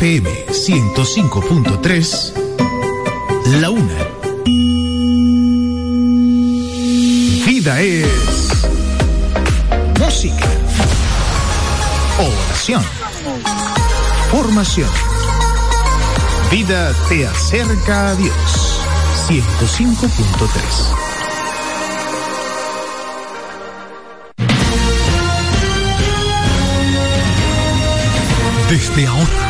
FM 105.3, la una. Vida es música, oración, formación. Vida te acerca a Dios. 105.3. Desde ahora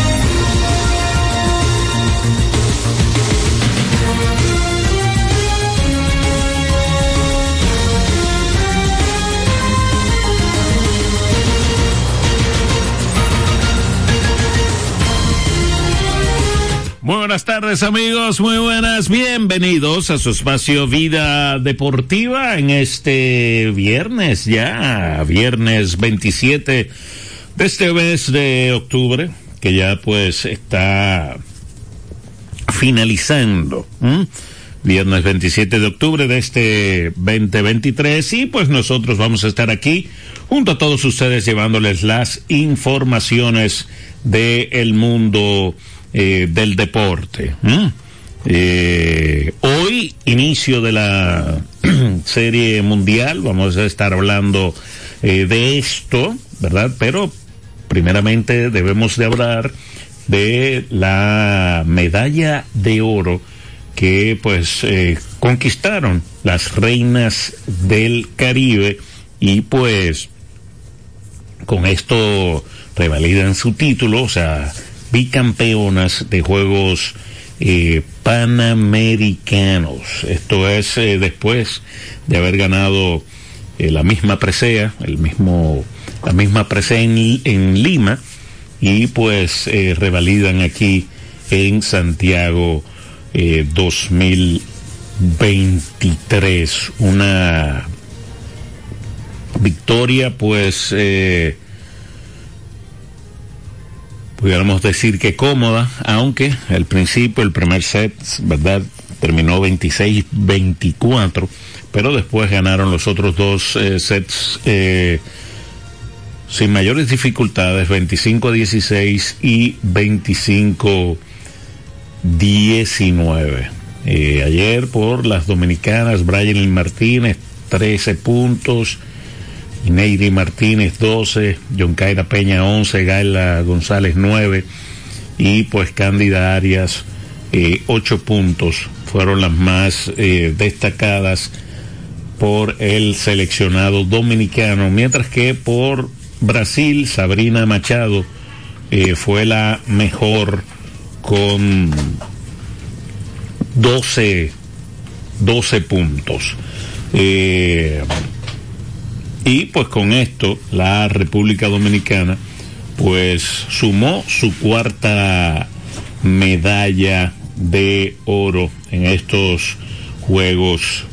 buenas tardes amigos, muy buenas, bienvenidos a su espacio Vida Deportiva en este viernes ya, viernes 27 de este mes de octubre, que ya pues está finalizando. Viernes 27 de octubre de este 2023 y pues nosotros vamos a estar aquí junto a todos ustedes llevándoles las informaciones del el mundo eh, del deporte. Eh, hoy, inicio de la serie mundial, vamos a estar hablando eh, de esto, ¿verdad? Pero primeramente debemos de hablar de la medalla de oro que pues conquistaron las reinas del Caribe y pues con esto revalidan su título, o sea, bicampeonas de Juegos eh, Panamericanos. Esto es eh, después de haber ganado eh, la misma presea, el mismo, la misma presea en, en Lima y pues revalidan aquí en Santiago eh, 2023 una victoria pues pudiéramos decir que cómoda, aunque al principio el primer set, ¿verdad? Terminó 26-24, pero después ganaron los otros dos eh, sets eh, sin mayores dificultades, 25-16 y 25-19. Eh, ayer por las dominicanas, Brian Martínez, 13 puntos. Neyri Martínez 12, John Caira Peña 11, Gaila González 9 y pues Cándida Arias eh, 8 puntos fueron las más eh, destacadas por el seleccionado dominicano, mientras que por Brasil Sabrina Machado eh, fue la mejor con 12, 12 puntos. Eh, y pues con esto la República Dominicana pues sumó su cuarta medalla de oro en estos Juegos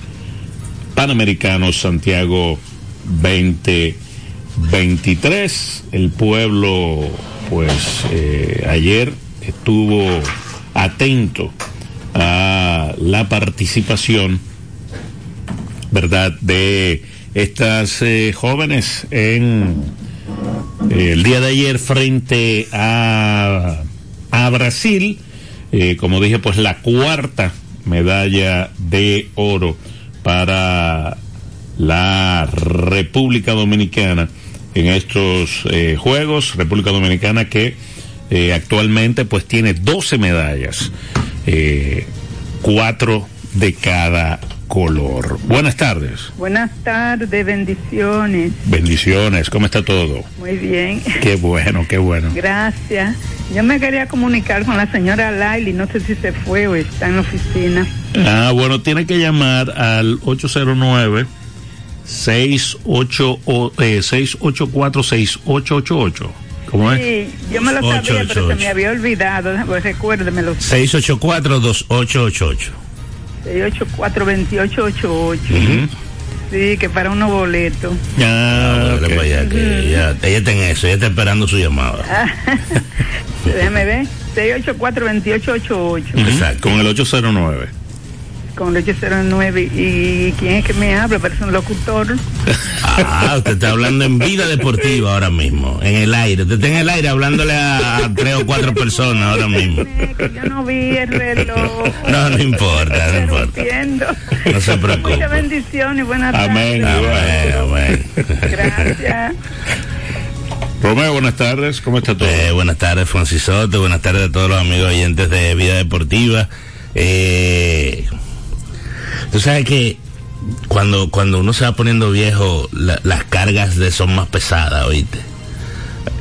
Panamericanos Santiago 2023. El pueblo pues eh, ayer estuvo atento a la participación, ¿verdad?, de estas eh, jóvenes en eh, el día de ayer frente a, a Brasil, eh, como dije, pues la cuarta medalla de oro para la República Dominicana en estos Juegos, República Dominicana que actualmente pues tiene 12 medallas, cuatro de cada color. Buenas tardes. Buenas tardes, bendiciones. Bendiciones, ¿cómo está todo? Muy bien. Qué bueno, qué bueno. Gracias. Yo me quería comunicar con la señora Laili, no sé si se fue o está en la oficina. Ah, bueno, tiene que llamar al 809 68 eh, 684 6888. ¿Cómo es? Sí, yo me lo sabía, pero se 888. me había olvidado. Recuérdemelo. 684-2888. 684-2888. Sí, que para unos boletos. Ah, Dale ok. para allá, que ella, ella está en eso, ella está esperando su llamada. Déjame ver. 684-2888. Exacto. Con el 809. Con el 809. ¿Y quién es que me habla? Parece un locutor. Ah, usted está hablando en vida deportiva ahora mismo, en el aire. Usted está en el aire hablándole a, a tres o cuatro personas ahora mismo. Que yo no vi el reloj. No, no importa, no importa. Interrumpiendo. No se preocupe. Muchas bendiciones y buenas Amén. tardes. Amén, amén. Gracias. Romeo, buenas tardes. ¿Cómo está todo? Eh, buenas tardes, Francisote. Buenas tardes a todos los amigos oyentes de Vida Deportiva. Eh, tú sabes que cuando, cuando uno se va poniendo viejo, la- las cargas de son más pesadas, oíste.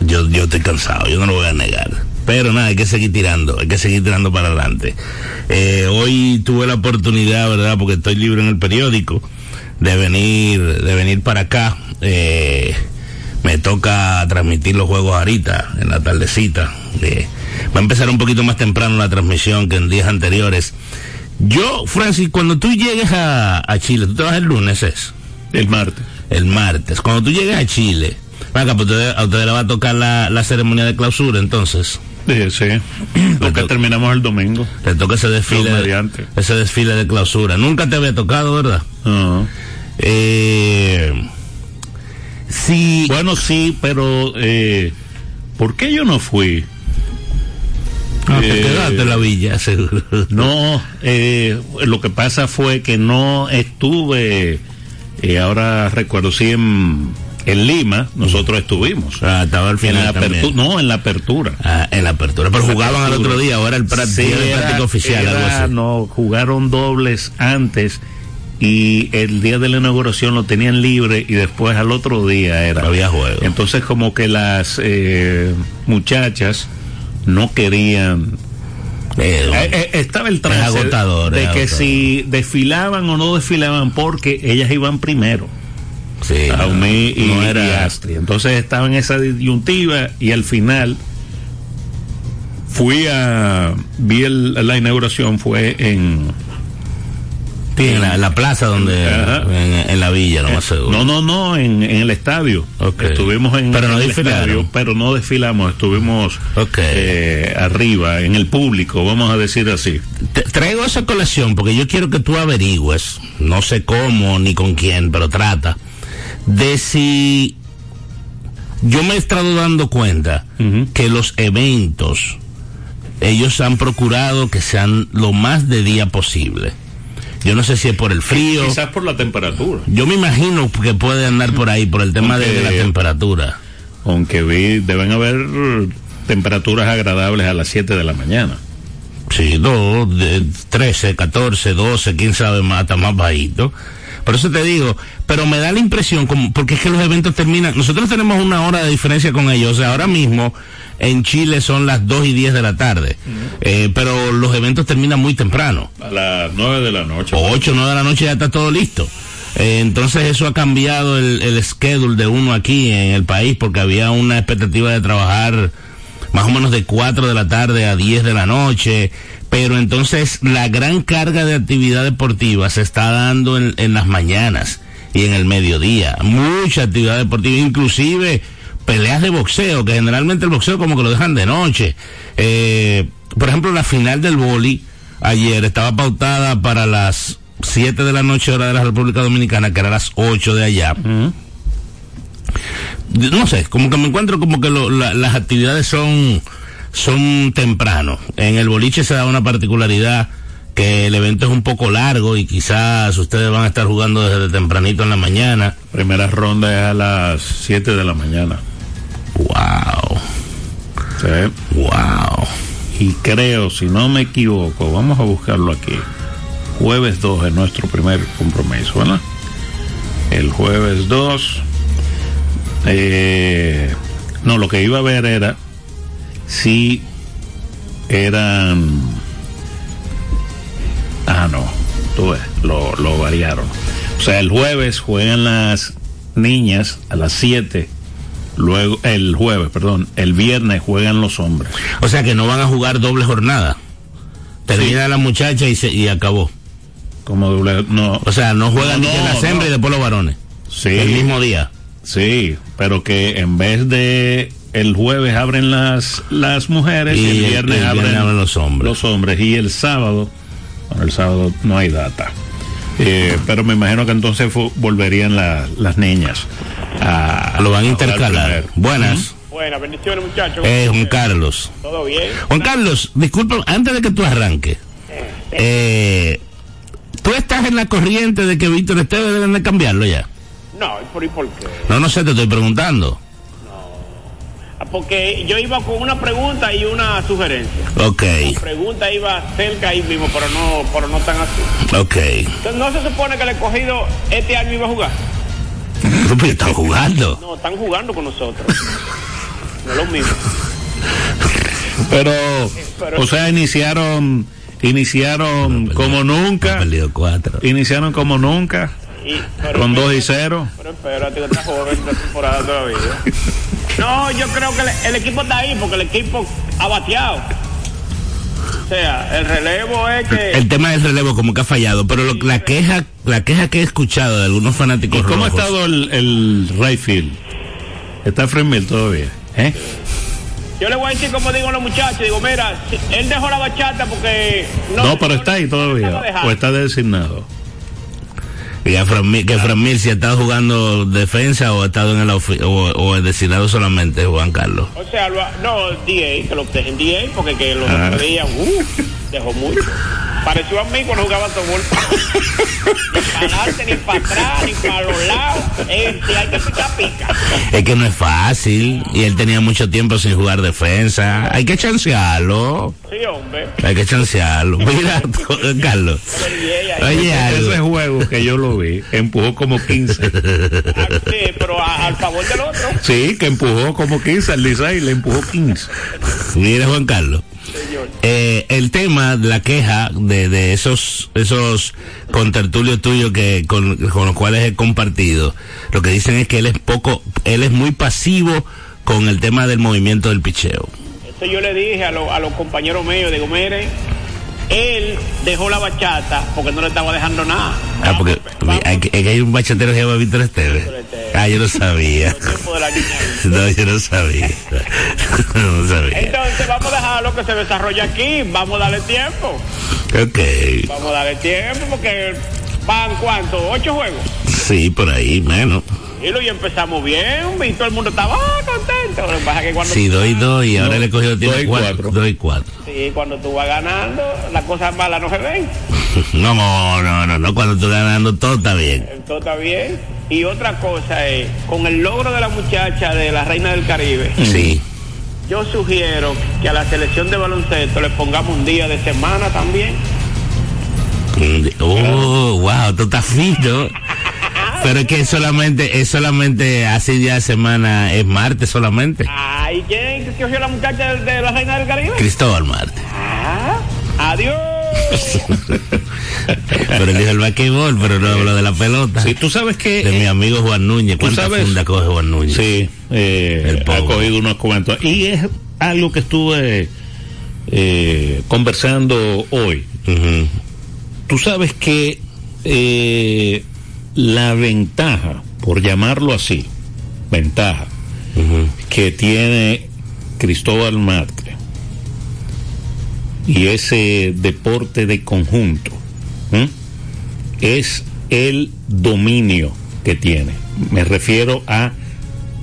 Yo, yo estoy cansado, yo no lo voy a negar. Pero nada, hay que seguir tirando, hay que seguir tirando para adelante. Eh, hoy tuve la oportunidad, ¿verdad? Porque estoy libre en el periódico, de venir, de venir para acá. Eh, me toca transmitir los juegos ahorita, en la tardecita. Eh, va a empezar un poquito más temprano la transmisión que en días anteriores. Yo, Francis, cuando tú llegues a, a Chile, tú te vas el lunes, es El martes. el martes. Cuando tú llegues a Chile, venga, pues a ustedes le va a tocar la, la ceremonia de clausura, entonces. Sí, sí. Porque terminamos el domingo. Le toca ese desfile, mediante. ese desfile de clausura. Nunca te había tocado, ¿verdad? Eh, sí, Bueno, sí, pero eh, ¿por qué yo no fui? Ah, te eh, en la villa, seguro. No, eh, lo que pasa fue que no estuve, eh, ahora recuerdo, sí, en, en Lima, nosotros estuvimos. Ah, estaba al En final la también. apertura, no, en la apertura. Ah, en la apertura. Pero En la jugaban al otro día, ahora el práctico, Sí, el era- práctico oficial, era- algo así. No, jugaron dobles antes y el día de la inauguración lo tenían libre y después al otro día era. Había juego. Entonces como que las eh, muchachas no querían Eh, eh, eh, estaba el trance Es agotador, de es que agotador. si desfilaban o no desfilaban porque ellas iban primero sí, no, y, no y era Astrid. Entonces estaba en esa disyuntiva y al final fui a vi el- la inauguración fue en sí, en la, plaza donde en, en la villa, lo más seguro. no no no en, en el estadio. Estuvimos en, Pero no el estadio pero no desfilamos estuvimos eh, arriba en el público vamos a decir así. Te- traigo esa colación porque yo quiero que tú averigües, no sé cómo ni con quién, pero trata, de si yo me he estado dando cuenta que los eventos, ellos han procurado que sean lo más de día posible. Yo no sé si es por el frío. quizás por la temperatura Yo me imagino que puede andar por ahí, por el tema de, de la temperatura. aunque vi deben haber temperaturas agradables a las 7 de la mañana Sí, dos, de 13, 14, 12, quién sabe más, hasta más bajito. Por eso te digo, pero me da la impresión, como, porque es que los eventos terminan, nosotros tenemos una hora de diferencia con ellos, o sea, ahora mismo en Chile son las 2 y 10 de la tarde, eh, pero los eventos terminan muy temprano. a las 9 de la noche 8 o 9 de la noche ya está todo listo. Eh, entonces eso ha cambiado el, el schedule de uno aquí en el país porque había una expectativa de trabajar más o menos de 4 de la tarde a 10 de la noche. Pero entonces la gran carga de actividad deportiva se está dando en, en las mañanas y en el mediodía. Mucha actividad deportiva, inclusive peleas de boxeo, que generalmente el boxeo como que lo dejan de noche. Eh, por ejemplo, la final del boli ayer estaba pautada para las 7 de la noche hora de la República Dominicana, que era las 8 de allá. No sé, como que me encuentro como que lo- la- las actividades son, son temprano. En el boliche se da una particularidad que el evento es un poco largo y quizás ustedes van a estar jugando desde tempranito en la mañana. primera ronda es a las 7 de la mañana Wow, ¿sí? wow. y creo si no me equivoco vamos a buscarlo aquí jueves 2 es nuestro primer compromiso ¿verdad? el jueves 2 eh, no lo que iba a ver era si eran ah no tú ves, lo, lo variaron o sea el jueves juegan las niñas a las 7 luego el jueves perdón el viernes juegan los hombres O sea que no van a jugar doble jornada. Termina la muchacha y, se, y acabó. como doble, no. O sea, no juegan No, ni no, las hembras no. y después los varones. Sí. El mismo día. Sí, pero que en vez de el jueves abren las las mujeres y, Y el el- viernes, el abren, viernes abren los hombres. Los hombres y el sábado, bueno, el sábado no hay data. Eh, pero me imagino que entonces volverían la- las niñas a Lo van a intercalar. Buenas. Buenas, bendiciones muchachos. Eh, Juan Carlos. ¿Todo bien? Juan Carlos, disculpa, antes de que tú arranques, eh, tú estás en la corriente de que Víctor Esteves deben de cambiarlo ya. No, ¿y por, y por qué? No, no sé, te estoy preguntando. Porque yo iba con una pregunta y una sugerencia. Ok, La pregunta iba cerca ahí mismo, pero no, pero no tan así. ok. Entonces, ¿no se supone que el escogido este año iba a jugar? Pero estás jugando. No, están jugando con nosotros. No es lo mismo. Pero, Pero- o sea, iniciaron iniciaron como nunca, perdido cuatro. iniciaron como nunca Y- con 2 y espérate, 0. Pero espérate, que está joven esta temporada todavía. No, yo creo que el, el equipo está ahí porque el equipo ha bateado. O sea, el relevo es que... El tema del relevo como que ha fallado, pero lo- la queja, la queja que he escuchado de algunos fanáticos ¿Y cómo ha estado el, el right field? Está Fremil todavía, ¿eh? Yo le voy a decir como digo a los muchachos, digo, mira, él dejó la bachata porque... No, pero está ahí no todavía, o está designado. Y a Fran que Fran Mil si ha estado jugando defensa o ha estado en el ofi- o, o es designado solamente Juan Carlos. O sea, lo- no, DA, que lo dejen DA, porque que los Ah. otros días, uh, dejó mucho. Pareció a mí cuando jugaba softball. ni para adelante, ni para atrás, ni para los lados. Eh, si hay que picar, pica. Es que no es fácil y él tenía mucho tiempo sin jugar defensa. Hay que chancearlo. Sí, hombre. Hay que chancearlo. Mira, Carlos. DA ahí. Oye, Ese algo. juego que yo lo vi, empujó como 15. Ah, Sí, pero a- al favor del otro. Sí, que empujó como 15 al Licey, le empujó 15. Mira, Juan Carlos. Eh, el tema, la queja de, de esos esos contertulios tuyos que con, con los cuales he compartido, lo que dicen es que él es poco, él es muy pasivo con el tema del movimiento del picheo. Eso yo le dije a, lo- a los compañeros míos, digo, miren, él dejó la bachata porque no le estaba dejando nada. Ah, porque hay, hay un bachatero que se llama Víctor Esteves. Ah, yo no sabía. No, yo no sabía. No sabía. Entonces vamos a dejar lo que se desarrolla aquí, vamos a darle tiempo, Ok. vamos a darle tiempo porque van cuánto, ocho juegos. Sí, por ahí, menos. Y lo y empezamos bien, y todo el mundo estaba ah, contento. Lo que pasa es que cuando, Sí, dos y dos y ahora No, le he cogido tiempo dos y cuatro. cuatro. Dos y cuatro. sí, cuando tú vas ganando, las cosas malas no se ven. No, no, no, no. Cuando tú ganando todo está bien. Todo está bien. Y otra cosa es, con el logro de la muchacha de la Reina del Caribe, Sí. yo sugiero que a la selección de baloncesto le pongamos un día de semana también. Oh, wow, tú estás fino. Pero es que es solamente, es solamente así día de semana, es martes solamente. Ay, ¿quién cogió la muchacha de, de la Reina del Caribe? Cristóbal Martes. Ah, adiós. Pero él dijo el basquetbol, pero no habló de la pelota. Sí, tú sabes que... De mi eh, amigo Juan Núñez. ¿tú ¿Cuánta sabes? funda coge Juan Núñez? Sí, eh, El ha cogido unos cuantos. Y es algo que estuve eh, conversando hoy. Tú sabes que eh, la ventaja, por llamarlo así, ventaja, que tiene Cristóbal Marte y ese deporte de conjunto es el dominio que tiene. Me refiero a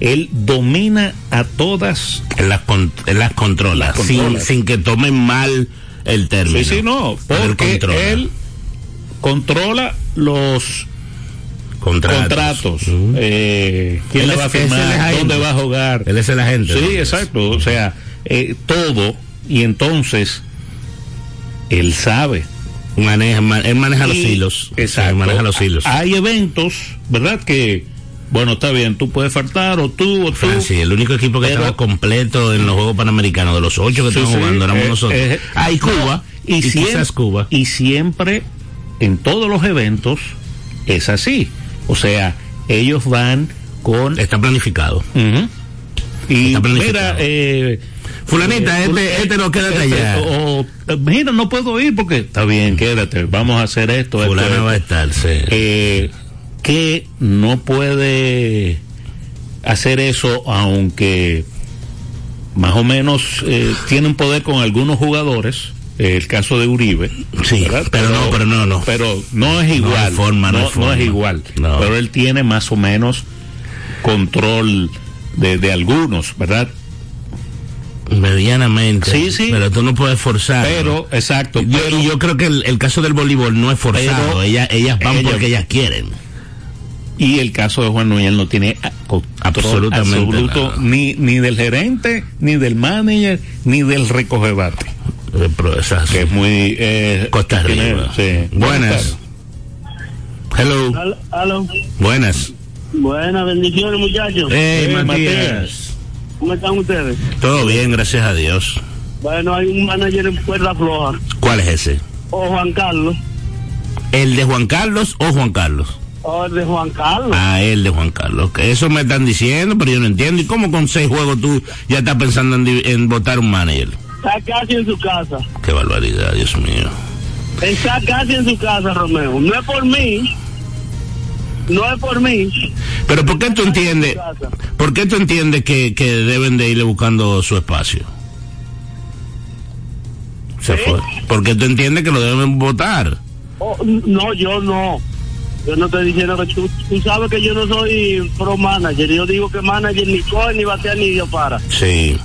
él domina a todas. Las, con- las controla, Las sin, controla. sin que tomen mal el término. Sí, sí, no, él porque controla. él controla los Contratos. eh, ¿Quién es- va a firmar? ¿Dónde va a jugar? Él es el agente. Sí, ¿no? exacto. O sea, eh, todo. Y entonces, él sabe. Maneja, ma- él maneja los hilos. Exacto. Él maneja los hilos. Hay eventos, ¿verdad? Que, bueno, está bien, tú puedes faltar, o tú, o tú. Francia, el único equipo que Pero- estaba completo en los Juegos Panamericanos, de los ocho que Sí, estaban sí, jugando, éramos eh, nosotros. eh, ah, y Cuba. y, y, siempre, Cuba. y siempre, en todos los eventos, es así. O sea, ellos van con. Está planificado. Y Está mira, planificado. eh, Fulanita, eh, este, este no quédate este, allá. O, o, mira, no puedo ir porque está bien, quédate, vamos a hacer esto. Fulana esto. va a estar, sí. Eh, que no puede hacer eso aunque más o menos eh, tiene un poder con algunos jugadores eh, el caso de Uribe Sí, ¿verdad? pero no, pero no, no. pero no es igual hay forma, no hay forma. igual No. pero él tiene más o menos control de, de algunos verdad Medianamente. Sí, sí. Pero tú no puedes forzar. pero exacto Yo, pero- y yo creo que el, el caso del voleibol no es forzado. Pero ellas, ellas van ellas- porque ellas quieren. y el caso de Juan Núñez no tiene Absolutamente absoluto nada. ni ni del gerente ni del manager ni del recogebate pero esas- que es muy eh, Costa sí. Buenas. Hello. Aló. Buenas. Buenas bendiciones, muchachos. Hey, Eh, Matías. Matías. ¿Cómo están ustedes? Todo bien, gracias a Dios. Bueno, hay un manager en Puerta Floja, ¿Cuál es ese? o Juan Carlos, ¿El de Juan Carlos o Juan Carlos? o el de Juan Carlos. Ah, el de Juan Carlos. Que eso me están diciendo, pero yo no entiendo. ¿Y cómo con seis juegos tú ya estás pensando en votar un manager? Está casi en su casa. Qué barbaridad, Dios mío. Está casi en su casa, Romeo. No es por mí. No es por mí. Pero ¿por qué tú entiendes, por qué tú entiendes que, que deben de irle buscando su espacio? Se fue. ¿Por qué tú entiendes que lo deben votar? Oh, no, yo no. Yo no estoy diciendo que tú, tú sabes que yo no soy pro manager. Yo digo que manager ni coge, ni batea, ni dio para. Sí,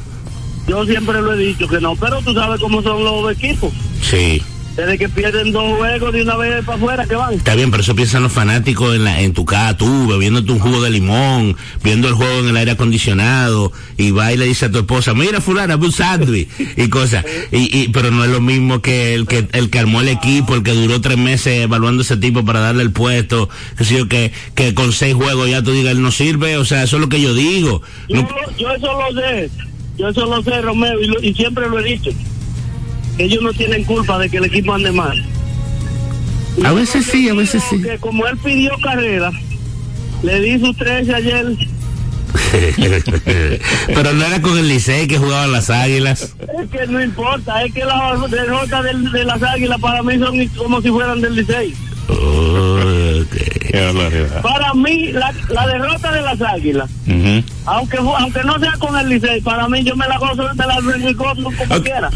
Yo siempre lo he dicho que no, pero tú sabes cómo son los equipos. sí. Desde que pierden dos juegos de una vez para afuera, que van. Está bien, pero eso piensan los fanáticos en, la, en tu casa, tú, bebiéndote un jugo de limón, viendo el juego en el aire acondicionado, y va y le dice a tu esposa, mira fulana, ve un sándwich, y cosas. Y, y, pero no es lo mismo que el que el que armó el equipo, el que duró tres meses evaluando ese tipo para darle el puesto, que sé yo, que, que con seis juegos ya tú digas, él no sirve, o sea, eso es lo que yo digo. Yo, No- yo eso lo sé, yo eso lo sé, Romeo, y, lo- y siempre lo he dicho. Ellos no tienen culpa de que el equipo ande mal. A veces sí, a veces sí. Que como él pidió carrera, le di sus 13 ayer. pero no era con el Licey que jugaban las águilas. Es que no importa, es que las derrotas de, las águilas para mí son como si fueran del Licey. Oh, Para mí, la, la derrota de las águilas, aunque aunque no sea con el Licey, para mí yo me la gozo, me la gozo como quiera.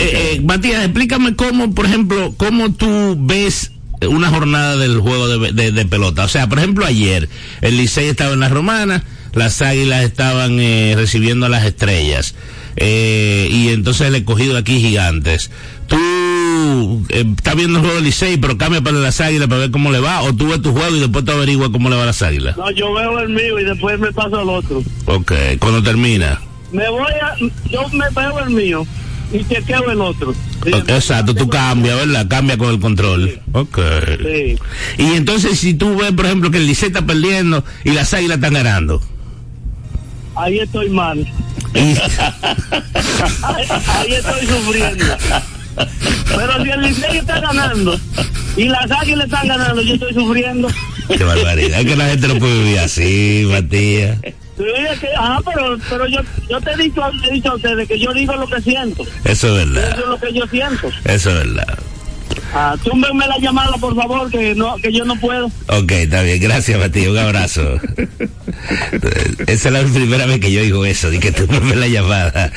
Eh, eh, Matías, explícame cómo, por ejemplo, cómo tú ves una jornada del juego de, de- de pelota. O sea, por ejemplo, ayer el Licey estaba en la Romana, las Águilas estaban eh, recibiendo a las estrellas. eh, y entonces el escogido aquí gigantes. Tú eh, estás viendo el juego del Licey, pero cambia para las Águilas para ver cómo le va, o tú ves tu juego y después te averiguas cómo le va a las Águilas. No, yo veo el mío y después me paso al otro. Ok, cuando termina. Me voy a, yo me veo el mío y chequeo el otro. Sí, Exacto, tú cambias, ¿verdad? Cambia con el control. Ok. Sí. Y entonces si tú ves, por ejemplo, que el Licey está perdiendo y las águilas están ganando. Ahí estoy mal. Ahí estoy sufriendo. Pero si el Licey está ganando y las águilas están ganando, yo estoy sufriendo. qué barbaridad. Que la gente no puede vivir así, Matías. Ah, pero, pero yo, yo te he dicho, te he dicho a ustedes que yo digo lo que siento. Eso es Eso verdad. es lo que yo siento. Eso es verdad. Ah, túmbenme la llamada, por favor, que no, que yo no puedo. Ok, está bien. Gracias, Matías. Un abrazo. Esa es la primera vez que yo digo eso, de que tú me ves la llamada.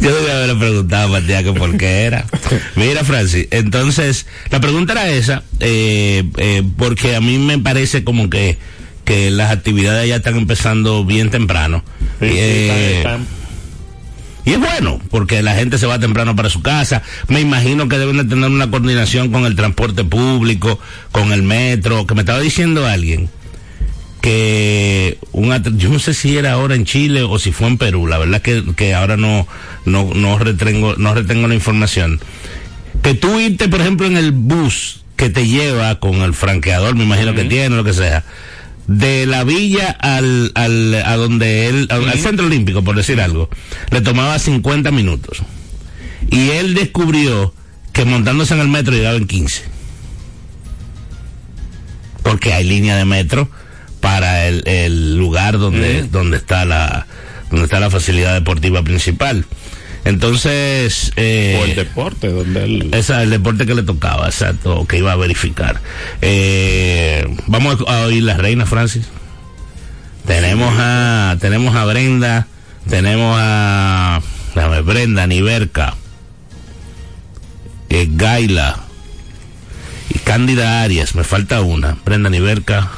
Yo debía haber preguntado a Matías que por qué era. Mira, Francis, entonces, la pregunta era esa, eh, eh, porque a mí me parece como que, que las actividades ya están empezando bien temprano. Sí, sí, Eh, está- y es bueno, porque la gente se va temprano para su casa. Me imagino que deben de tener una coordinación con el transporte público, con el metro, que me estaba diciendo alguien que un yo no sé si era ahora en Chile o si fue en Perú, la verdad que, que ahora no, no, no retengo, no retengo la información. Que tú irte, por ejemplo, en el bus que te lleva con el franqueador, me imagino que tiene, lo que sea, de la villa al, al a donde él, al, al centro olímpico, por decir algo, le tomaba 50 minutos. Y él descubrió que montándose en el metro llegaba en 15. Porque hay línea de metro para el, el lugar donde, donde está la, donde está la facilidad deportiva principal. Entonces, eh, o el deporte donde él esa el deporte que le tocaba, exacto, que iba a verificar. Eh, vamos a oír la reina Francis. Tenemos a tenemos a Brenda, tenemos a déjame, Brenda Niverca, eh, Gaila y Cándida Arias, me falta una, Brenda Niverca,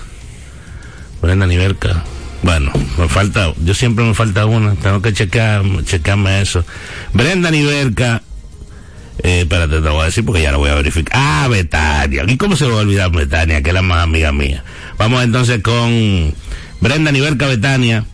Brenda Niverca. Bueno, me falta, yo siempre me falta una, tengo que checar, checarme eso. Brenda Niverca, eh, espérate, te voy a decir porque ya lo voy a verificar. Ah, Betania. ¿Y cómo se va a olvidar Betania, que es la más amiga mía? Vamos entonces con Brenda Niverca Betania,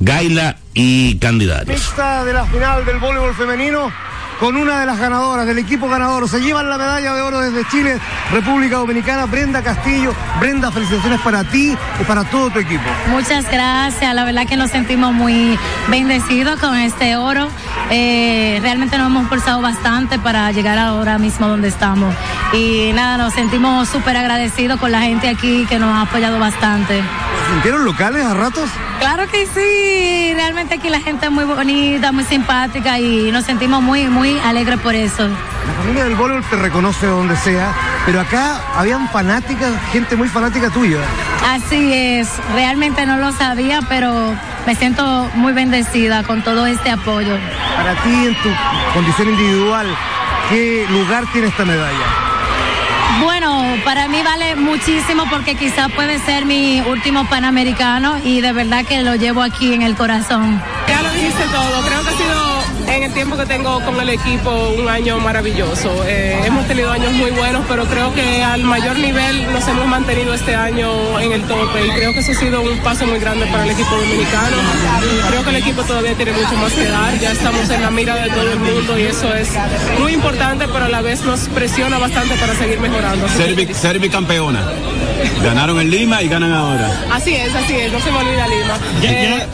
Gaila y Candidarios. Pista de la final del voleibol femenino con una de las ganadoras del equipo ganador. Se llevan la medalla de oro desde Chile, República Dominicana, Brenda Castillo. Brenda, felicitaciones para ti y para todo tu equipo. Muchas gracias, la verdad que nos sentimos muy bendecidos con este oro. Eh, realmente nos hemos esforzado bastante para llegar ahora mismo donde estamos. Y nada, nos sentimos súper agradecidos con la gente aquí que nos ha apoyado bastante. ¿Se ¿Sintieron locales a ratos? Claro que sí, realmente aquí la gente es muy bonita, muy simpática y nos sentimos muy, muy alegres por eso. La familia del voleibol te reconoce donde sea, pero acá habían fanáticas, gente muy fanática tuya. Así es, realmente no lo sabía, pero me siento muy bendecida con todo este apoyo. Para ti, en tu condición individual, ¿qué lugar tiene esta medalla? Bueno, para mí vale muchísimo porque quizás puede ser mi último panamericano y de verdad que lo llevo aquí en el corazón. Ya lo dijiste todo, creo que ha sido el tiempo que tengo con el equipo un año maravilloso. Eh, hemos tenido años muy buenos, pero creo que al mayor nivel nos hemos mantenido este año en el tope y creo que eso ha sido un paso muy grande para el equipo dominicano. Creo que el equipo todavía tiene mucho más que dar, ya estamos en la mira de todo el mundo y eso es muy importante, pero a la vez nos presiona bastante para seguir mejorando. Así Ser, que- bi- ser bicampeona. Ganaron en Lima y ganan ahora. Así es, así es, no se me olvida Lima. Eh,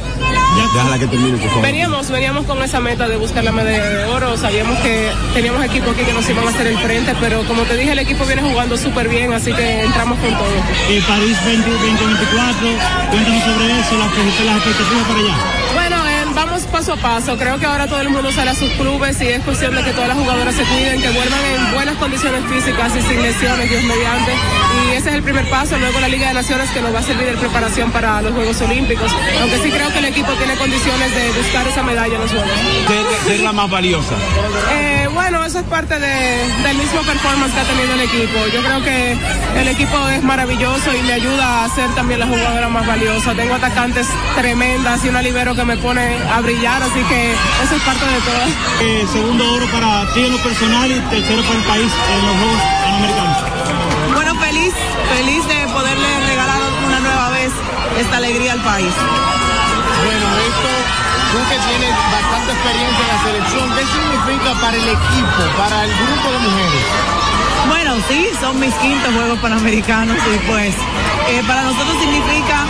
Déjala que termine, por favor. Veníamos, veníamos con esa meta de buscar la medalla de oro. Sabíamos que teníamos equipo aquí que nos iban a hacer el frente, pero como te dije, el equipo viene jugando súper bien, así que entramos con todo. Eh, París 20, 2024, cuéntanos sobre eso, las, las expectativas para allá. Bueno, eh, vamos paso a paso. Creo que ahora todo el mundo sale a sus clubes y es de que todas las jugadoras se cuiden, que vuelvan en buenas condiciones físicas y sin lesiones, Dios mediante. Y ese es el primer paso. Luego la Liga de Naciones que nos va a servir de preparación para los Juegos Olímpicos. Aunque sí creo que el equipo tiene condiciones de buscar esa medalla en los Juegos. Ser, ser la más valiosa. Eh, bueno, eso es parte de- del mismo performance que ha tenido el equipo. Yo creo que el equipo es maravilloso y me ayuda a ser también la jugadora más valiosa. Tengo atacantes tremendas y una libero que me pone a brillar, así que eso es parte de todo. Eh, segundo oro para ti en lo personal y tercero para el país en los Juegos Panamericanos. Bueno, feliz, feliz de poderle regalar una nueva vez esta alegría al país. Bueno, esto, tú que tienes bastante experiencia en la selección, ¿qué significa para el equipo, para el grupo de mujeres? Bueno, sí, son mis quintos Juegos Panamericanos y pues eh, para nosotros significa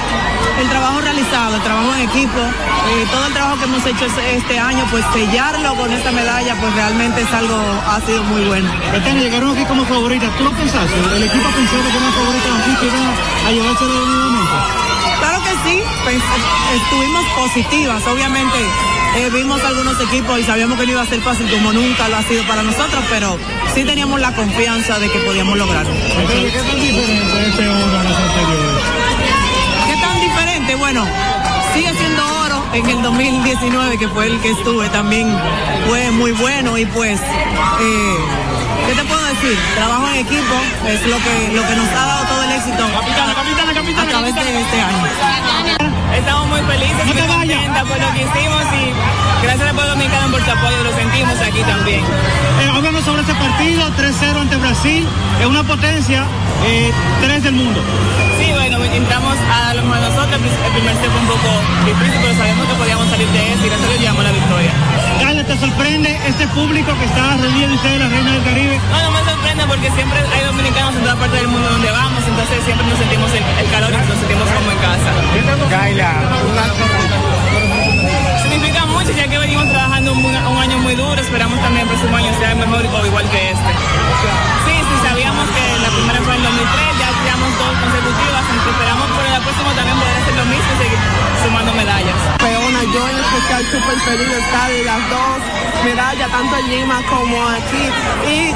el trabajo realizado, el trabajo en equipo, eh, todo el trabajo que hemos hecho este- año, pues sellarlo con esta medalla, pues realmente es algo, ha sido muy bueno. Betania, llegaron aquí como favoritas. ¿Tú lo pensaste? ¿El equipo pensó que eran favoritas aquí que iban a llevárselo nuevamente? Claro que sí, pues, estuvimos positivas, obviamente eh, vimos algunos equipos y sabíamos que no iba a ser fácil como nunca lo ha sido para nosotros, pero sí teníamos la confianza de que podíamos lograrlo. ¿Qué tan diferente este oro a las anteriores? ¿Qué tan diferente? Bueno, sigue siendo oro en el 2019, que fue el que estuve, también fue muy bueno y pues, eh, ¿qué te puedo decir? Trabajo en equipo es lo que, lo que nos ha dado todo el éxito a través de este año. Estamos muy felices, muy contentas por lo que hicimos y gracias al pueblo dominicano por su apoyo, lo sentimos aquí también. Eh, háblanos sobre este partido, 3-0 ante Brasil, es una potencia, eh, 3 del mundo. Sí, bueno, intentamos a dar lo mejor nosotros. El primer set fue un poco difícil, pero sabemos que podíamos salir de eso y gracias a Dios llevamos la victoria. ¿Te sorprende este público que está rendiendo ustedes la Reina del Caribe? No, no me sorprende porque siempre hay dominicanos en toda parte del mundo donde vamos, entonces siempre nos sentimos el, el calor y nos sentimos como en casa. Kaila, Significa mucho ya que venimos trabajando un, un año muy duro, esperamos también el próximo año sea mejor o igual que este. Sí, sí, sabíamos que la primera fue en 2003, ya tiramos dos consecutivas, esperamos por el próximo también poder hacer lo mismo y seguir sumando medallas. Peona, yo en especial súper feliz de estar en las dos medallas, tanto en Lima como aquí. Y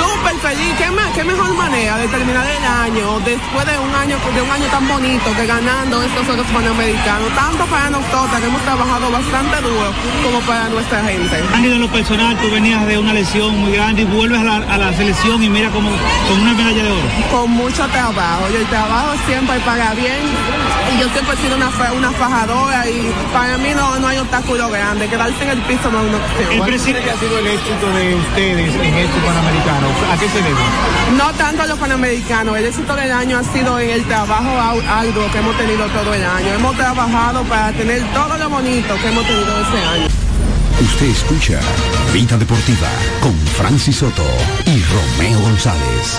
súper feliz, ¿Qué, me- qué mejor manera de terminar el año, después de un año, de un año tan bonito, que ganando estos Juegos Panamericanos, tanto para nosotras que hemos trabajado bastante duro, como para nuestra gente. En lo personal, tú venías de una lesión muy grande y vuelves a la, a la selección y mira como con una medalla de oro. Con mucho trabajo, y el trabajo siempre paga bien, y yo siempre he sido una, una fajadora, y para mí no, no hay obstáculo grande, quedarse en el piso no es una opción. ¿Cuál cree que ha sido el éxito de ustedes en este Panamericano? ¿A qué se debe? No tanto a los panamericanos, el éxito del año ha sido en el trabajo arduo que hemos tenido todo el año. Hemos trabajado para tener todo lo bonito que hemos tenido este año. Usted escucha Vida Deportiva con Francis Soto y Romeo González.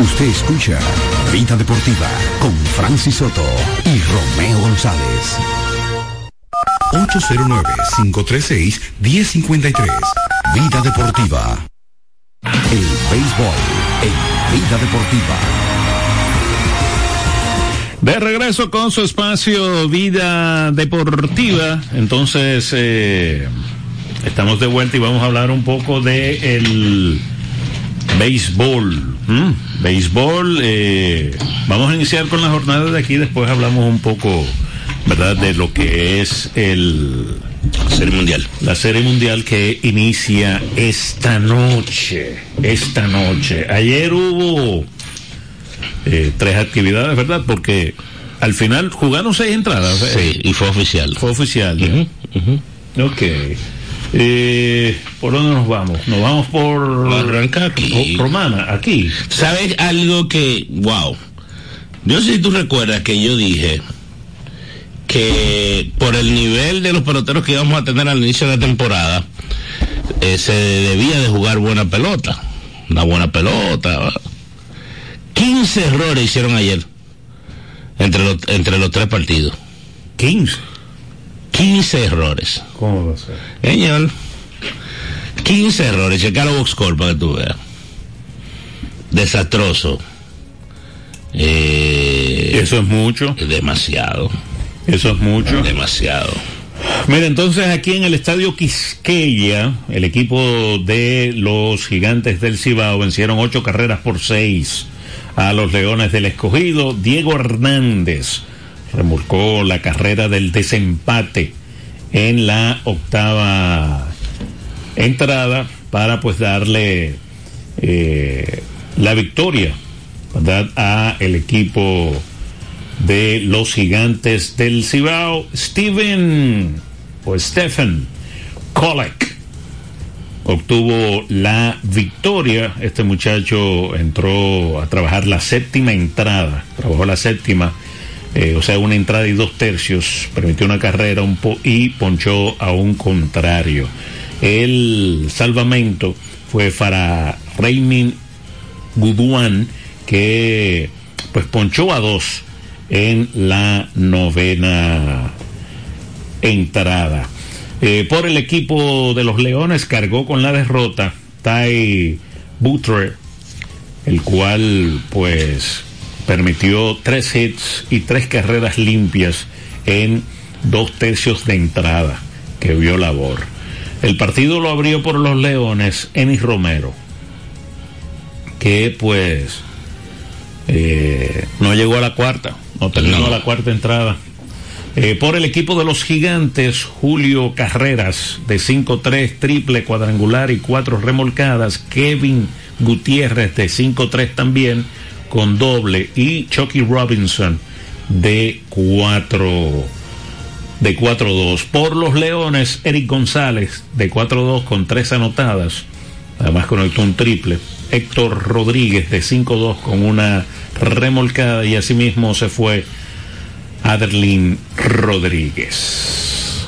Usted escucha Vida Deportiva con Francis Soto y Romeo González. 809-536-1053. Vida Deportiva. El béisbol en Vida Deportiva. De regreso con su espacio Vida Deportiva. Entonces, eh, estamos de vuelta y vamos a hablar un poco de el béisbol. ¿m? Béisbol, eh, vamos a iniciar con la jornada de aquí, después hablamos un poco, ¿verdad?, de lo que es el... Serie Mundial. La Serie Mundial que inicia esta noche. Esta noche. Ayer hubo eh, tres actividades, ¿verdad? Porque al final jugaron seis entradas. ¿eh? Sí, y fue oficial. Fue oficial. ya. Ok. Eh, ¿Por dónde nos vamos? Nos vamos por... Arranca aquí. Por Romana, aquí. ¿Sabes algo que, wow? Yo sé si tú recuerdas que yo dije que por el nivel de los peloteros que íbamos a tener al inicio de la temporada, eh, se debía de jugar buena pelota. Una buena pelota. ¿verdad? 15 errores hicieron ayer entre los, entre los tres partidos. 15. 15 errores. ¿Cómo va a ser? Señor. 15 errores. Checar los box score para que tú veas. Desastroso. Eh, Eso es mucho. Demasiado. Eso es mucho. Demasiado. Mira, entonces aquí en el estadio Quisqueya, el equipo de los gigantes del Cibao vencieron ocho carreras por seis a los Leones del Escogido. Diego Hernández remolcó la carrera del desempate en la octava entrada para pues darle eh, la victoria ¿verdad? a el equipo de los gigantes del Cibao, Steven o Stephen Kolek obtuvo la victoria. Este muchacho entró a trabajar la séptima entrada, trabajó la séptima, eh, o sea, una entrada y dos tercios, permitió una carrera y ponchó a un contrario. El salvamento fue para Raymond Guduan, que pues ponchó a dos en la novena entrada. Eh, por el equipo de los Leones cargó con la derrota Ty Butler, el cual pues permitió tres hits y tres carreras limpias en dos tercios de entrada que vio labor. El partido lo abrió por los Leones Enis Romero, que pues eh, no llegó a la cuarta, no terminó No. la cuarta entrada. Eh, por el equipo de los gigantes, Julio Carreras, de 5-3, triple cuadrangular y cuatro remolcadas. Kevin Gutiérrez, de 5-3 también, con doble. Y Chucky Robinson, de 4 de 4-2. Por los Leones, Eric González, de 4-2 con tres anotadas. Además conectó un triple. Héctor Rodríguez, de 5-2 con una remolcada. Y asimismo se fue Aderlin Rodríguez.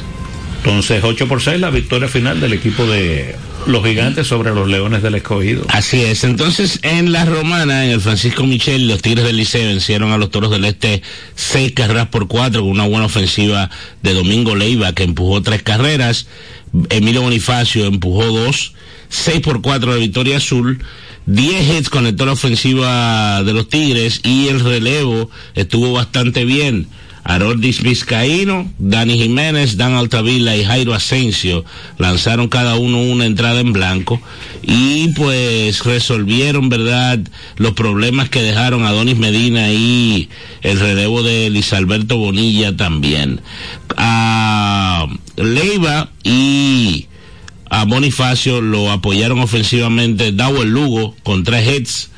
Entonces, 8 por 6, la victoria final del equipo de los gigantes sobre los leones del escogido. Así es. Entonces, en la romana, en el Francisco Michel, los Tigres del Liceo vencieron a los Toros del Este seis carreras por cuatro con una buena ofensiva de Domingo Leiva que empujó tres carreras. Emilio Bonifacio empujó dos. Seis por cuatro de Victoria Azul. 10 hits conectó la ofensiva de los Tigres y el relevo estuvo bastante bien. Arodis Vizcaíno, Dani Jiménez, Dan Altavila y Jairo Asensio lanzaron cada uno una entrada en blanco y pues resolvieron, ¿verdad?, los problemas que dejaron a Donis Medina y el relevo de Luis Alberto Bonilla también. A Leiva y a Bonifacio lo apoyaron ofensivamente Dawel Lugo con tres hits.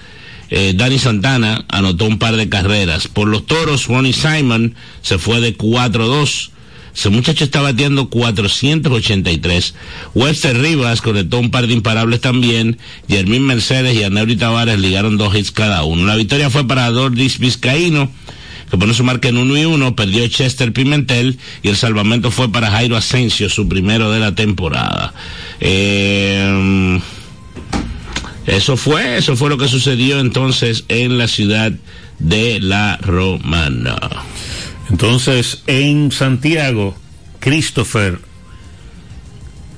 Eh, Dani Santana anotó un par de carreras. Por los toros, Ronnie Simon se fue de 4-2. Ese muchacho está bateando 483. Webster Rivas conectó un par de imparables también. Jermín Mercedes y Aneuri Tavares ligaron dos hits cada uno. La victoria fue para Dordis Vizcaíno, que pone su marca en 1 y 1. Perdió Chester Pimentel y el salvamento fue para Jairo Asensio, su primero de la temporada. Eh, eso fue, eso fue lo que sucedió entonces en la ciudad de La Romana. Entonces, en Santiago, Christopher,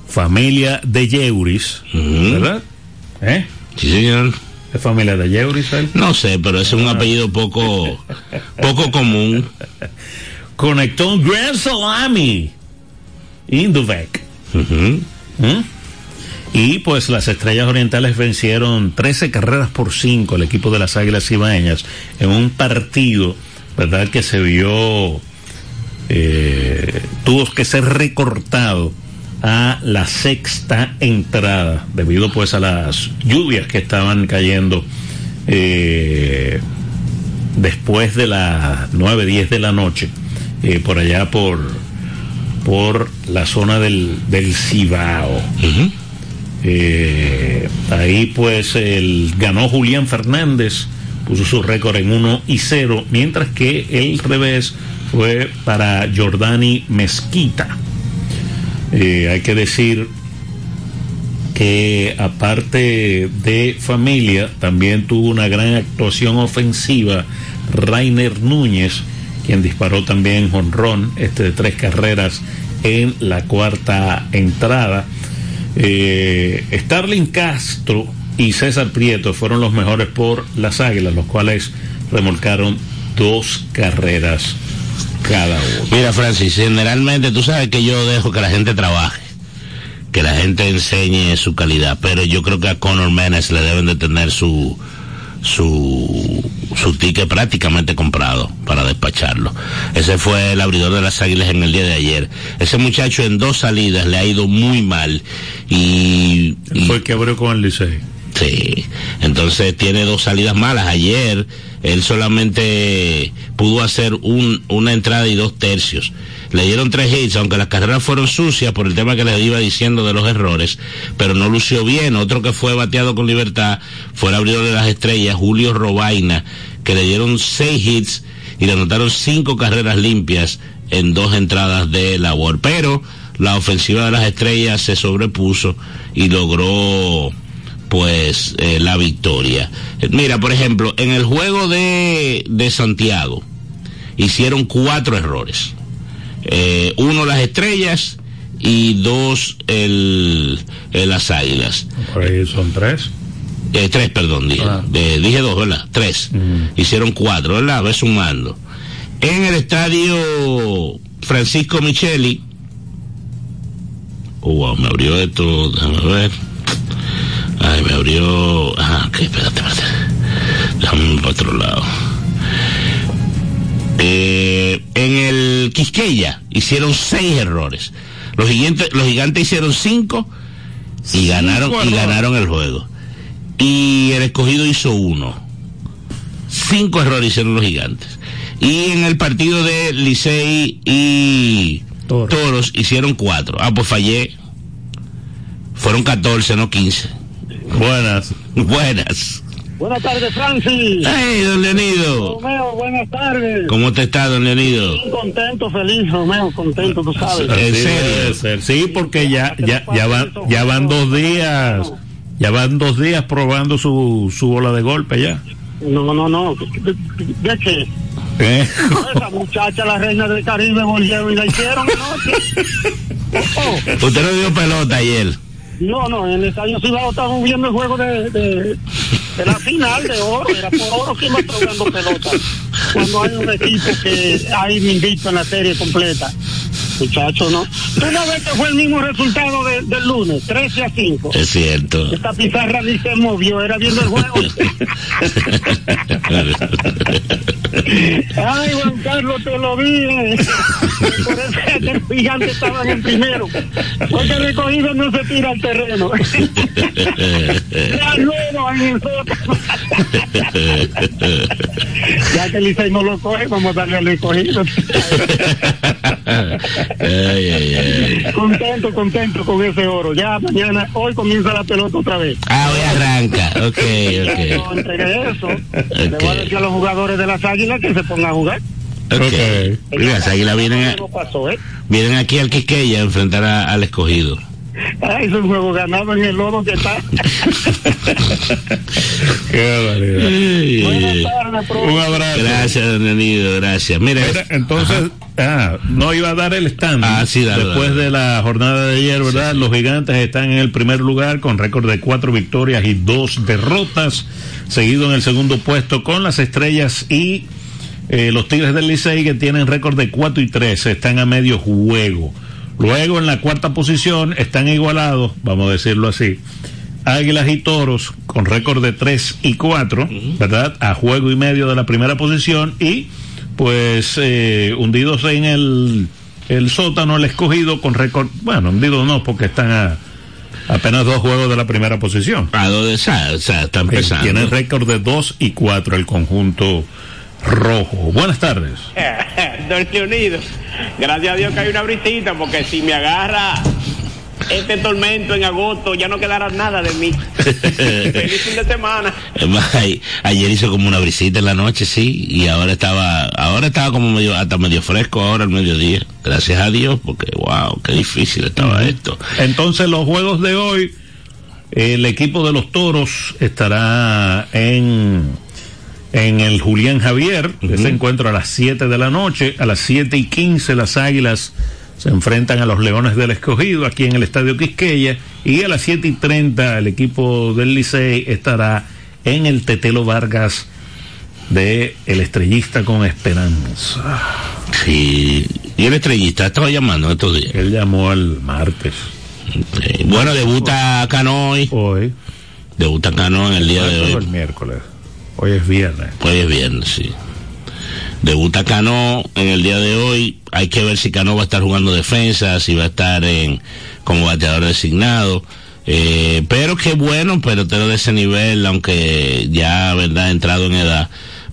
familia de Yeuris, ¿verdad? ¿Eh? Sí, señor. ¿Es familia de Yeuris él? No sé, pero es un apellido poco, poco común. Conectó un Grand Salami. Induvec. ¿Mm? Y pues las Estrellas Orientales vencieron 13 carreras por 5 el equipo de las Águilas Ibaeñas en un partido, ¿verdad? Que se vio, eh, tuvo que ser recortado a la sexta entrada debido pues a las lluvias que estaban cayendo eh, después de las 9, 10 de la noche eh, por allá por por la zona del, del Cibao. Eh, ahí pues el, ganó Julián Fernández, puso su récord en 1 y 0, mientras que el revés fue para Jordani Mezquita. Eh, hay que decir que aparte de familia, también tuvo una gran actuación ofensiva Rainer Núñez, quien disparó también jonrón, este de tres carreras en la cuarta entrada. Eh, Starling Castro y César Prieto fueron los mejores por las Águilas, los cuales remolcaron dos carreras cada uno. Mira, Francis, generalmente tú sabes que yo dejo que la gente trabaje, que la gente enseñe su calidad, pero yo creo que a Conor Menes le deben de tener su, su, su ticket prácticamente comprado para despacharlo. Ese fue el abridor de las Águilas en el día de ayer. Ese muchacho en dos salidas le ha ido muy mal y... y Fue el que abrió con el Licey. Sí, entonces tiene dos salidas malas. Ayer él solamente pudo hacer un, una entrada y dos tercios. Le dieron tres hits, aunque las carreras fueron sucias por el tema que les iba diciendo de los errores, pero no lució bien. Otro que fue bateado con libertad fue el abridor de las estrellas, Julio Robaina, que le dieron seis hits y le anotaron cinco carreras limpias en dos entradas de labor. Pero la ofensiva de las estrellas se sobrepuso y logró pues eh, la victoria. Mira, por ejemplo, en el juego de, de Santiago hicieron cuatro errores. Eh, uno las estrellas y dos el, el las águilas. Por ahí son tres. Eh, tres, perdón, dije, Eh, dije dos, ¿verdad? Tres. Hicieron cuatro, ¿verdad? Ve sumando. En el estadio Francisco Micheli. Oh, wow, me abrió esto, déjame ver. Ay, me abrió. Ah, ok, espérate, espérate. Déjame para otro lado. Eh, en el Quisqueya hicieron seis errores. Los gigantes, los gigantes hicieron cinco y ganaron y ganaron el juego. Y el escogido hizo uno. Cinco errores hicieron los gigantes. Y en el partido de Licey y Toros, hicieron cuatro. Ah, pues fallé. Fueron 14, no 15. Buenas. Buenas. Buenas tardes, Francis. Hey, don Leonido. Romeo, buenas tardes. ¿Cómo te está, don Leonido? Bien contento, feliz, Romeo, contento, tú sabes. Así debe ser. Sí, porque ya, ya, ya van, ya van dos días, ya van dos días probando su, su bola de golpe ya. No, no, no. ¿De qué? ¿Eh? Esa muchacha, la reina del Caribe, volvieron y la hicieron anoche. Oh, Usted no dio pelota ayer. No, no, en el estadio Cibao estábamos viendo el juego de, la final de oro. Era por oro que iba jugando pelota. Cuando hay un equipo que hay invicto en la serie completa. Muchacho, ¿no? Tú no ves que fue el mismo resultado de- del lunes, 13 a 5. Es cierto. Esta pizarra ni se movió, era viendo el juego. Ay, Juan Carlos, te lo dije. Por eso es que los gigantes estaban en primero. Porque el recogido no se tira al terreno. Ya luego en el. Ya que el Licey no lo coge, vamos a darle al recogido. Ay, ay, ay. Contento, contento con ese oro. Ya mañana, hoy comienza la pelota otra vez. Ah, hoy arranca. Ok, ok. entregué eso. Le voy a decir a los jugadores de las águilas que se pongan a jugar. Ok. Mira, las águilas vienen, a- pasó, ¿eh? vienen aquí al Quisqueya a enfrentar a- al escogido. Ay, es un juego ganado en el lodo que está. Qué barbaridad. Un abrazo. Gracias, don Leonido, gracias. Mira, Mira, entonces, ah, no iba a dar el stand. Ah, sí, dale, Después dale. de la jornada de ayer, ¿verdad? Los gigantes están en el primer lugar con récord de cuatro victorias y dos derrotas. Seguido en el segundo puesto con las estrellas y eh, los Tigres del Licey que tienen récord de cuatro y tres. Están a medio juego. Luego en la cuarta posición están igualados, vamos a decirlo así. Águilas y Toros con récord de 3 y 4, ¿verdad? A juego y medio de la primera posición y pues eh, hundidos en el, el sótano, el escogido con récord, bueno, hundidos no, porque están a apenas dos juegos de la primera posición. A o sea, o sea, está empezando. Tiene récord de 2 y 4 el conjunto rojo. Buenas tardes. Don Leonido, gracias a Dios que hay una brisita, porque si me agarra este tormento en agosto, ya no quedará nada de mí. Feliz fin de semana. Ayer hizo como una brisita en la noche, sí, y ahora estaba, ahora estaba como medio, hasta medio fresco ahora al mediodía. Gracias a Dios, porque wow, qué difícil estaba esto. Entonces los juegos de hoy, el equipo de los toros estará en, en el Julián Javier, ese encuentro a las 7 de la noche, a las 7 y 15 las águilas se enfrentan a los Leones del Escogido aquí en el Estadio Quisqueya y a las 7 y 30 el equipo del Licey estará en el Tetelo Vargas de El Estrellista con Esperanza. Sí, y el estrellista estaba llamando estos días. Él llamó el martes. Bueno, debuta Cano hoy. Hoy. Debuta Cano en el día de hoy. el miércoles. Hoy es viernes. Hoy es viernes, sí. Debuta Cano en el día de hoy. Hay que ver si Cano va a estar jugando defensa, si va a estar en como bateador designado. Eh, pero qué bueno, pelotero de ese nivel, aunque ya, verdad, entrado en edad,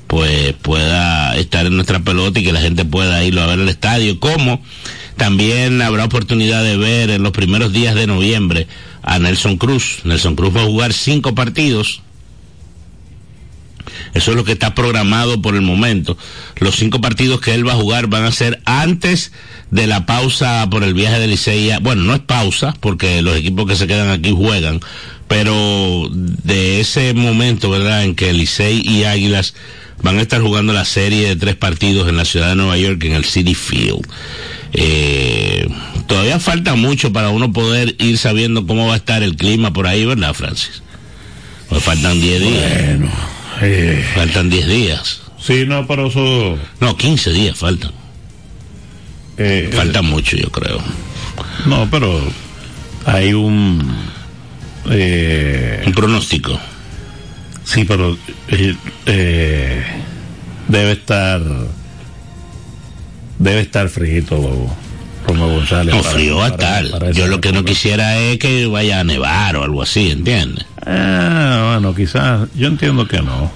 pues pueda estar en nuestra pelota y que la gente pueda irlo a ver al estadio. Como también habrá oportunidad de ver en los primeros días de noviembre a Nelson Cruz. Nelson Cruz va a jugar cinco partidos eso es lo que está programado por el momento. Los cinco partidos que él va a jugar van a ser antes de la pausa por el viaje de Licey. Bueno, no es pausa, porque los equipos que se quedan aquí juegan, pero de ese momento, ¿verdad?, en que Licey y Águilas van a estar jugando la serie de tres partidos en la ciudad de Nueva York, en el City Field. Eh, todavía falta mucho para uno poder ir sabiendo cómo va a estar el clima por ahí, ¿verdad, Francis? Pues faltan 10 días. Bueno, eh, Faltan 10 días. Sí, no, pero eso. No, 15 días faltan. Eh, Falta mucho, yo creo. No, pero hay un. Eh, Un pronóstico. sí, pero. eh, eh, debe estar. Debe estar frío Romeo González. No, para- frío a para- estar. para esa Yo lo que no quisiera es que vaya a nevar o algo así, ¿entiendes? Ah, bueno, quizás. Yo entiendo que no.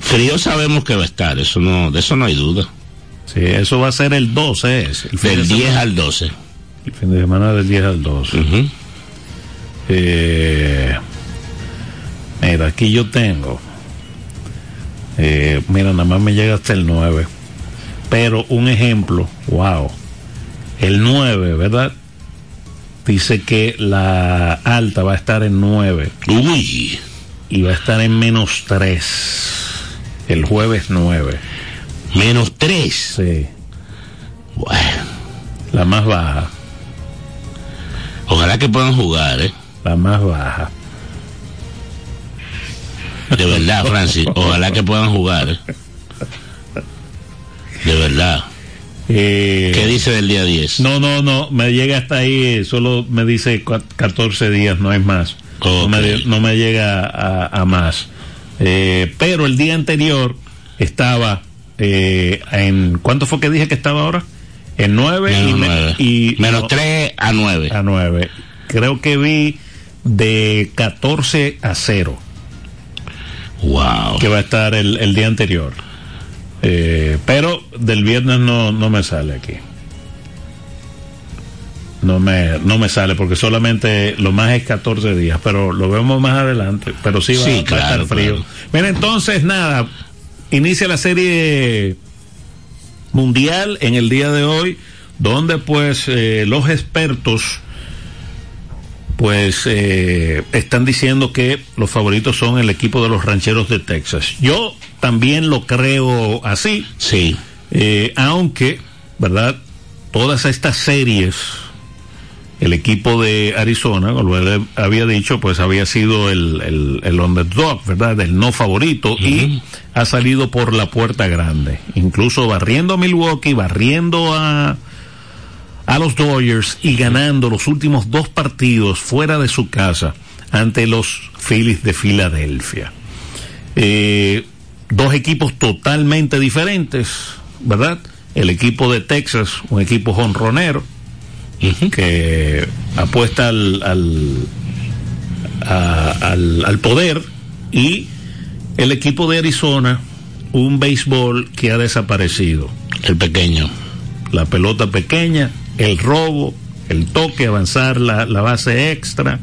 Frío sabemos que va a estar, eso no, de eso no hay duda. Sí, eso va a ser el 12, es. El Del de 10 semana- al 12. El fin de semana del 10 al 12. Ujú. Eh, mira, aquí yo tengo. eh, mira, nada más me llega hasta el 9. Pero un ejemplo, wow. El 9, ¿verdad? Dice que la alta va a estar en 9. Uy. Y va a estar en menos 3. El jueves 9. Menos 3. Sí. Bueno, La más baja. ojalá que puedan jugar, ¿eh? La más baja. De verdad, Francis, ojalá que puedan jugar, ¿eh? De verdad. Eh, ¿Qué dice del día 10? No, no, no, me llega hasta ahí, solo me dice cua- 14 días, no hay más. No, me, no me llega a, a más. Eh, pero el día anterior estaba eh, en... ¿Cuánto fue que dije que estaba ahora? En 9 Menos y, me- nueve. y- Menos no, 3 a 9. a 9. Creo que vi de 14 a 0 Wow. que va a estar el, el día anterior. Eh, pero del viernes no, no me sale aquí. No me, no me sale porque solamente lo más es 14 días, pero lo vemos más adelante. Pero sí va, Sí, va a estar frío. claro. Mira, entonces nada, inicia la serie mundial en el día de hoy, donde pues eh, los expertos pues eh, están diciendo que los favoritos son el equipo de los rancheros de Texas. Yo también lo creo así. Sí. Eh, aunque, ¿verdad? Todas estas series, el equipo de Arizona, como él había dicho, pues había sido el, el, el underdog, ¿verdad? El no favorito y ha salido por la puerta grande. Incluso barriendo a Milwaukee, barriendo a, a los Dodgers y ganando los últimos dos partidos fuera de su casa ante los Phillies de Filadelfia. Eh, dos equipos totalmente diferentes, ¿verdad? El equipo de Texas, un equipo jonronero, que apuesta al, al, a- al, al poder, y el equipo de Arizona, un béisbol que ha desaparecido. El pequeño. La pelota pequeña, el robo, el toque, avanzar la, la base extra,